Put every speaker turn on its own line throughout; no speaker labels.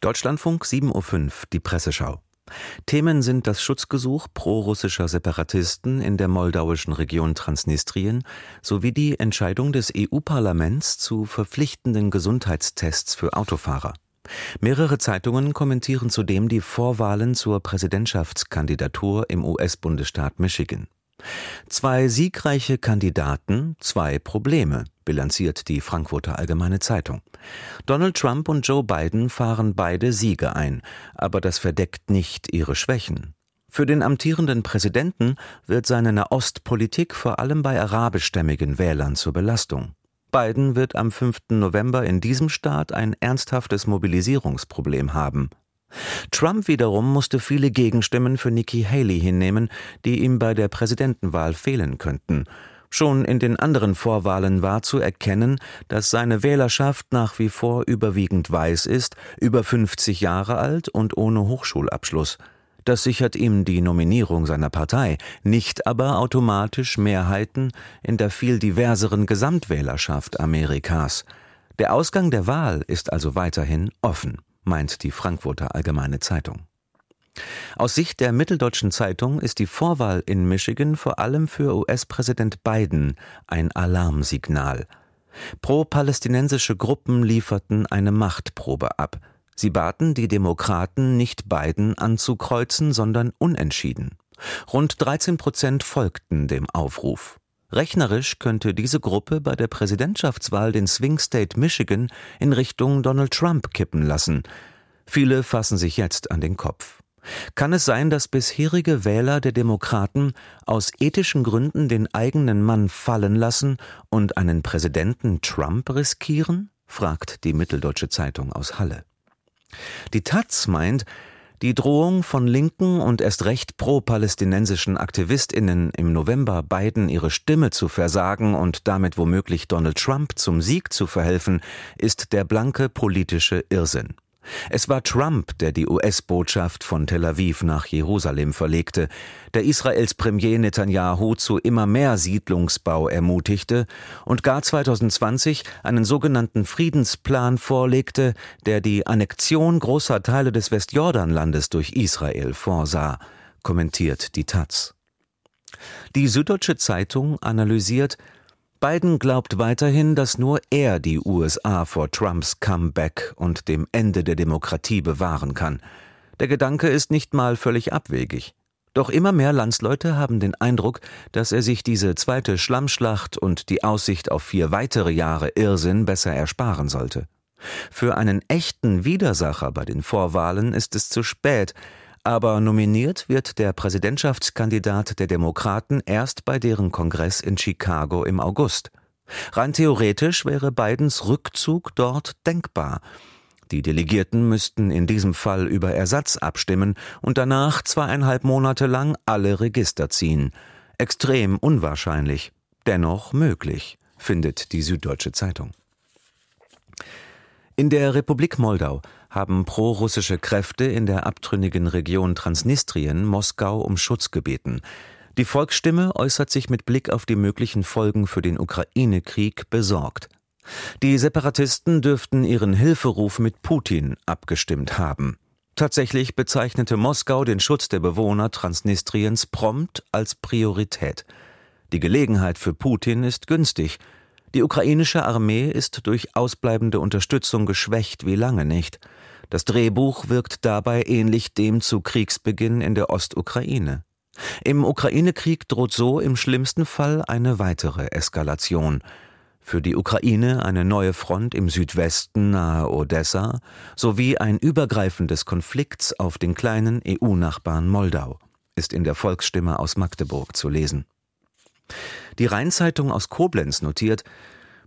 Deutschlandfunk 7.05 Uhr, die Presseschau. Themen sind das Schutzgesuch prorussischer Separatisten in der moldauischen Region Transnistrien sowie die Entscheidung des EU-Parlaments zu verpflichtenden Gesundheitstests für Autofahrer. Mehrere Zeitungen kommentieren zudem die Vorwahlen zur Präsidentschaftskandidatur im US-Bundesstaat Michigan. Zwei siegreiche Kandidaten, zwei Probleme, bilanziert die Frankfurter Allgemeine Zeitung. Donald Trump und Joe Biden fahren beide Siege ein, aber das verdeckt nicht ihre Schwächen. Für den amtierenden Präsidenten wird seine Nahostpolitik vor allem bei arabischstämmigen Wählern zur Belastung. Biden wird am 5. November in diesem Staat ein ernsthaftes Mobilisierungsproblem haben. Trump wiederum musste viele Gegenstimmen für Nikki Haley hinnehmen, die ihm bei der Präsidentenwahl fehlen könnten. Schon in den anderen Vorwahlen war zu erkennen, dass seine Wählerschaft nach wie vor überwiegend weiß ist, über 50 Jahre alt und ohne Hochschulabschluss. Das sichert ihm die Nominierung seiner Partei, nicht aber automatisch Mehrheiten in der viel diverseren Gesamtwählerschaft Amerikas. Der Ausgang der Wahl ist also weiterhin offen meint die Frankfurter Allgemeine Zeitung. Aus Sicht der Mitteldeutschen Zeitung ist die Vorwahl in Michigan vor allem für US-Präsident Biden ein Alarmsignal. Pro-palästinensische Gruppen lieferten eine Machtprobe ab. Sie baten die Demokraten, nicht Biden anzukreuzen, sondern unentschieden. Rund 13 Prozent folgten dem Aufruf. Rechnerisch könnte diese Gruppe bei der Präsidentschaftswahl den Swing State Michigan in Richtung Donald Trump kippen lassen. Viele fassen sich jetzt an den Kopf. Kann es sein, dass bisherige Wähler der Demokraten aus ethischen Gründen den eigenen Mann fallen lassen und einen Präsidenten Trump riskieren? fragt die Mitteldeutsche Zeitung aus Halle. Die Taz meint, die Drohung von linken und erst recht pro-palästinensischen AktivistInnen im November Biden ihre Stimme zu versagen und damit womöglich Donald Trump zum Sieg zu verhelfen, ist der blanke politische Irrsinn. Es war Trump, der die US-Botschaft von Tel Aviv nach Jerusalem verlegte, der Israels Premier Netanyahu zu immer mehr Siedlungsbau ermutigte und gar 2020 einen sogenannten Friedensplan vorlegte, der die Annexion großer Teile des Westjordanlandes durch Israel vorsah, kommentiert die Taz. Die Süddeutsche Zeitung analysiert, Biden glaubt weiterhin, dass nur er die USA vor Trumps Comeback und dem Ende der Demokratie bewahren kann. Der Gedanke ist nicht mal völlig abwegig. Doch immer mehr Landsleute haben den Eindruck, dass er sich diese zweite Schlammschlacht und die Aussicht auf vier weitere Jahre Irrsinn besser ersparen sollte. Für einen echten Widersacher bei den Vorwahlen ist es zu spät, aber nominiert wird der Präsidentschaftskandidat der Demokraten erst bei deren Kongress in Chicago im August. Rein theoretisch wäre Bidens Rückzug dort denkbar. Die Delegierten müssten in diesem Fall über Ersatz abstimmen und danach zweieinhalb Monate lang alle Register ziehen. Extrem unwahrscheinlich, dennoch möglich, findet die Süddeutsche Zeitung. In der Republik Moldau haben prorussische Kräfte in der abtrünnigen Region Transnistrien Moskau um Schutz gebeten. Die Volksstimme äußert sich mit Blick auf die möglichen Folgen für den Ukraine-Krieg besorgt. Die Separatisten dürften ihren Hilferuf mit Putin abgestimmt haben. Tatsächlich bezeichnete Moskau den Schutz der Bewohner Transnistriens prompt als Priorität. Die Gelegenheit für Putin ist günstig. Die ukrainische Armee ist durch ausbleibende Unterstützung geschwächt wie lange nicht. Das Drehbuch wirkt dabei ähnlich dem zu Kriegsbeginn in der Ostukraine. Im Ukraine-Krieg droht so im schlimmsten Fall eine weitere Eskalation. Für die Ukraine eine neue Front im Südwesten nahe Odessa sowie ein übergreifendes Konflikts auf den kleinen EU-Nachbarn Moldau, ist in der Volksstimme aus Magdeburg zu lesen. Die Rheinzeitung aus Koblenz notiert,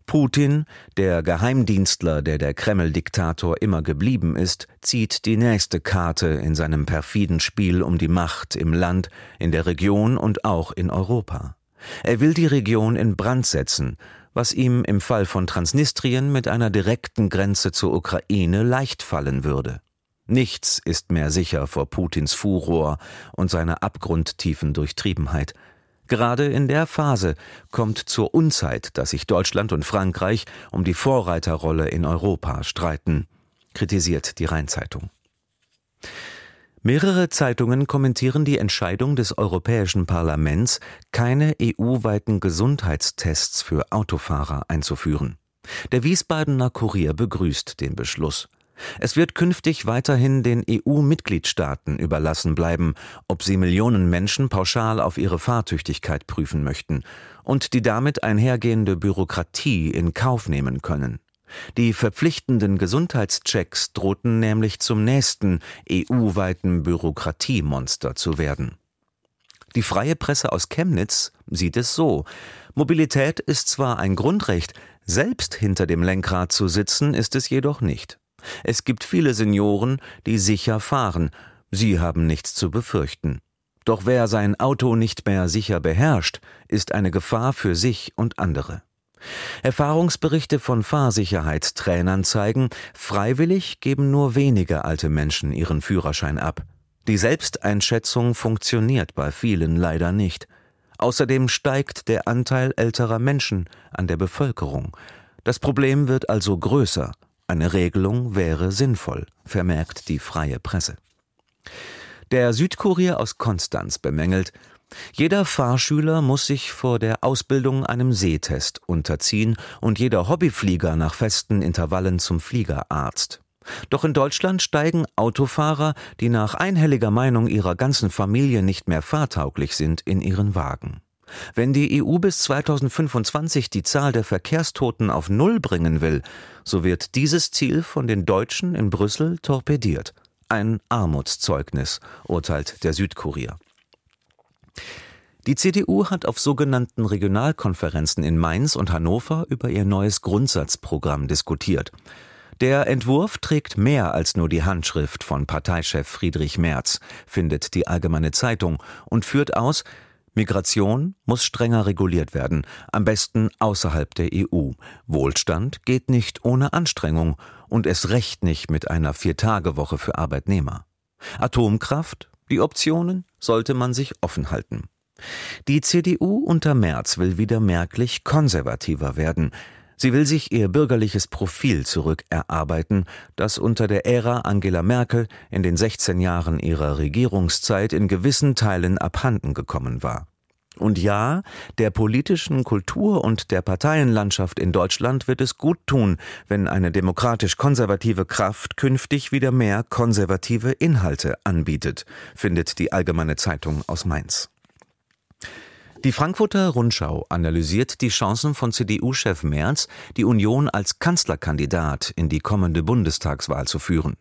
Putin, der Geheimdienstler, der der Kreml-Diktator immer geblieben ist, zieht die nächste Karte in seinem perfiden Spiel um die Macht im Land, in der Region und auch in Europa. Er will die Region in Brand setzen, was ihm im Fall von Transnistrien mit einer direkten Grenze zur Ukraine leicht fallen würde. Nichts ist mehr sicher vor Putins Furor und seiner abgrundtiefen Durchtriebenheit. Gerade in der Phase kommt zur Unzeit, dass sich Deutschland und Frankreich um die Vorreiterrolle in Europa streiten. kritisiert die Rheinzeitung. Mehrere Zeitungen kommentieren die Entscheidung des Europäischen Parlaments, keine EU-weiten Gesundheitstests für Autofahrer einzuführen. Der Wiesbadener Kurier begrüßt den Beschluss. Es wird künftig weiterhin den EU-Mitgliedstaaten überlassen bleiben, ob sie Millionen Menschen pauschal auf ihre Fahrtüchtigkeit prüfen möchten und die damit einhergehende Bürokratie in Kauf nehmen können. Die verpflichtenden Gesundheitschecks drohten nämlich zum nächsten EU-weiten Bürokratiemonster zu werden. Die freie Presse aus Chemnitz sieht es so. Mobilität ist zwar ein Grundrecht, selbst hinter dem Lenkrad zu sitzen ist es jedoch nicht. Es gibt viele Senioren, die sicher fahren, sie haben nichts zu befürchten. Doch wer sein Auto nicht mehr sicher beherrscht, ist eine Gefahr für sich und andere. Erfahrungsberichte von Fahrsicherheitstrainern zeigen, freiwillig geben nur wenige alte Menschen ihren Führerschein ab. Die Selbsteinschätzung funktioniert bei vielen leider nicht. Außerdem steigt der Anteil älterer Menschen an der Bevölkerung. Das Problem wird also größer. Eine Regelung wäre sinnvoll, vermerkt die freie Presse. Der Südkurier aus Konstanz bemängelt, jeder Fahrschüler muss sich vor der Ausbildung einem Sehtest unterziehen und jeder Hobbyflieger nach festen Intervallen zum Fliegerarzt. Doch in Deutschland steigen Autofahrer, die nach einhelliger Meinung ihrer ganzen Familie nicht mehr fahrtauglich sind, in ihren Wagen. Wenn die EU bis 2025 die Zahl der Verkehrstoten auf Null bringen will, so wird dieses Ziel von den Deutschen in Brüssel torpediert. Ein Armutszeugnis, urteilt der Südkurier. Die CDU hat auf sogenannten Regionalkonferenzen in Mainz und Hannover über ihr neues Grundsatzprogramm diskutiert. Der Entwurf trägt mehr als nur die Handschrift von Parteichef Friedrich Merz, findet die Allgemeine Zeitung, und führt aus, Migration muss strenger reguliert werden, am besten außerhalb der EU. Wohlstand geht nicht ohne Anstrengung und es recht nicht mit einer Viertagewoche für Arbeitnehmer. Atomkraft die Optionen sollte man sich offen halten. Die CDU unter Merz will wieder merklich konservativer werden. Sie will sich ihr bürgerliches Profil zurückerarbeiten, das unter der Ära Angela Merkel in den 16 Jahren ihrer Regierungszeit in gewissen Teilen abhanden gekommen war. Und ja, der politischen Kultur und der Parteienlandschaft in Deutschland wird es gut tun, wenn eine demokratisch-konservative Kraft künftig wieder mehr konservative Inhalte anbietet, findet die Allgemeine Zeitung aus Mainz. Die Frankfurter Rundschau analysiert die Chancen von CDU-Chef Merz, die Union als Kanzlerkandidat in die kommende Bundestagswahl zu führen.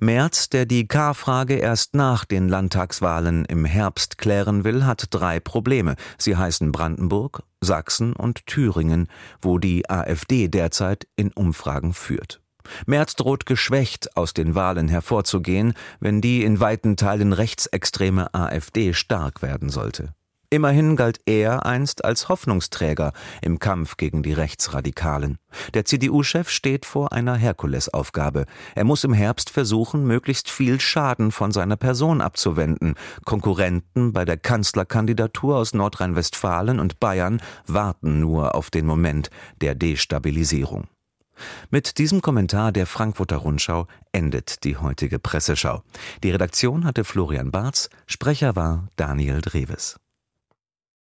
Merz, der die K-Frage erst nach den Landtagswahlen im Herbst klären will, hat drei Probleme. Sie heißen Brandenburg, Sachsen und Thüringen, wo die AfD derzeit in Umfragen führt. Merz droht geschwächt aus den Wahlen hervorzugehen, wenn die in weiten Teilen rechtsextreme AfD stark werden sollte. Immerhin galt er einst als Hoffnungsträger im Kampf gegen die Rechtsradikalen. Der CDU-Chef steht vor einer Herkulesaufgabe. Er muss im Herbst versuchen, möglichst viel Schaden von seiner Person abzuwenden. Konkurrenten bei der Kanzlerkandidatur aus Nordrhein-Westfalen und Bayern warten nur auf den Moment der Destabilisierung. Mit diesem Kommentar der Frankfurter Rundschau endet die heutige Presseschau. Die Redaktion hatte Florian Barz, Sprecher war Daniel Dreves.